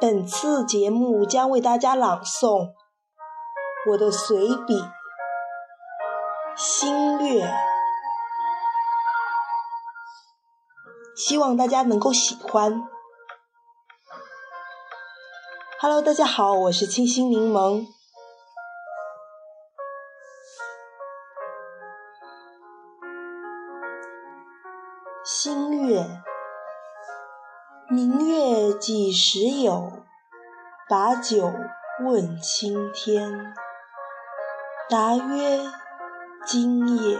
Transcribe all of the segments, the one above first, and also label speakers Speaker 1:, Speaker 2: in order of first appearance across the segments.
Speaker 1: 本次节目将为大家朗诵我的随笔《星月》，希望大家能够喜欢。Hello，大家好，我是清新柠檬。星月。明月几时有？把酒问青天。答曰：今夜。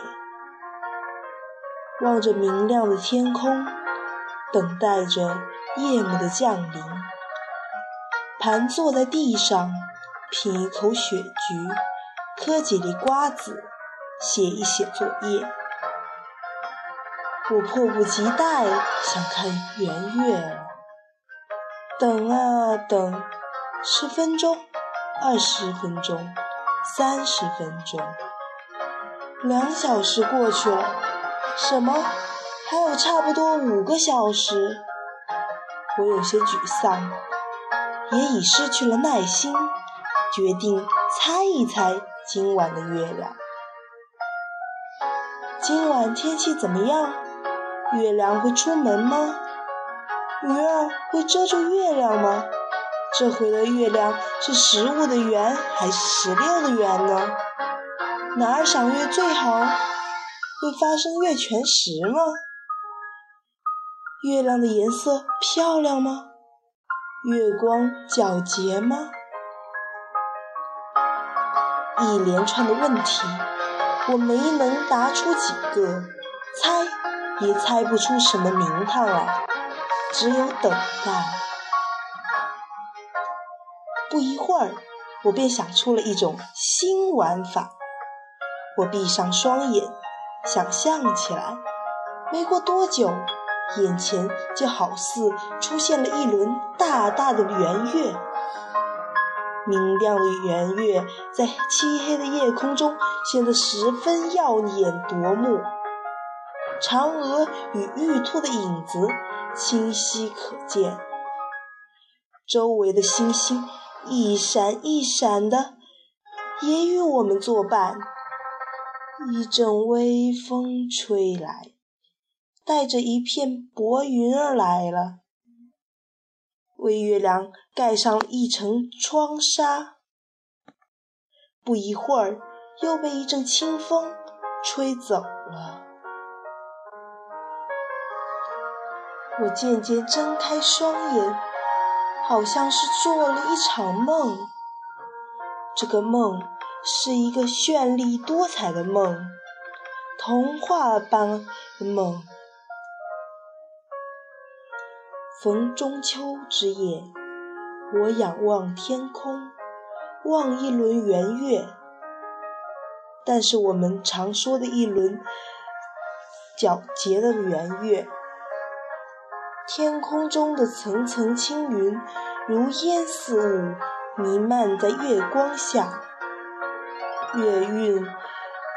Speaker 1: 望着明亮的天空，等待着夜幕的降临。盘坐在地上，品一口雪菊，嗑几粒瓜子，写一写作业。我迫不及待想看圆月了，等啊等，十分钟，二十分钟，三十分钟，两小时过去了，什么？还有差不多五个小时，我有些沮丧，也已失去了耐心，决定猜一猜今晚的月亮。今晚天气怎么样？月亮会出门吗？鱼儿会遮住月亮吗？这回的月亮是十五的圆还是十六的圆呢？哪儿赏月最好？会发生月全食吗？月亮的颜色漂亮吗？月光皎洁吗？一连串的问题，我没能答出几个，猜。也猜不出什么名堂来，只有等待。不一会儿，我便想出了一种新玩法。我闭上双眼，想象起来。没过多久，眼前就好似出现了一轮大大的圆月。明亮的圆月在漆黑的夜空中显得十分耀眼夺目。嫦娥与玉兔的影子清晰可见，周围的星星一闪一闪的，也与我们作伴。一阵微风吹来，带着一片薄云儿来了，为月亮盖上一层窗纱。不一会儿，又被一阵清风吹走了。我渐渐睁开双眼，好像是做了一场梦。这个梦是一个绚丽多彩的梦，童话般的梦。逢中秋之夜，我仰望天空，望一轮圆月。但是我们常说的一轮皎洁的圆月。天空中的层层青云，如烟似雾，弥漫在月光下。月晕，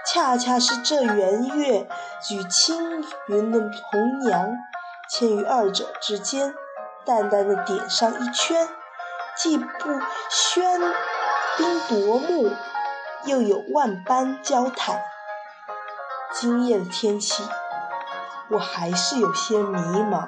Speaker 1: 恰恰是这圆月与青云的红娘，嵌于二者之间，淡淡的点上一圈，既不喧宾夺目，又有万般娇态。今夜的天气，我还是有些迷茫。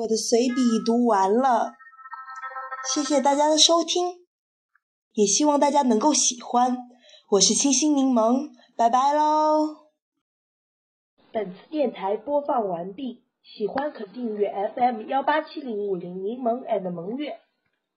Speaker 1: 我的随笔读完了，谢谢大家的收听，也希望大家能够喜欢。我是清新柠檬，拜拜喽。
Speaker 2: 本次电台播放完毕，喜欢可订阅 FM 幺八七零五零柠檬 and 萌月。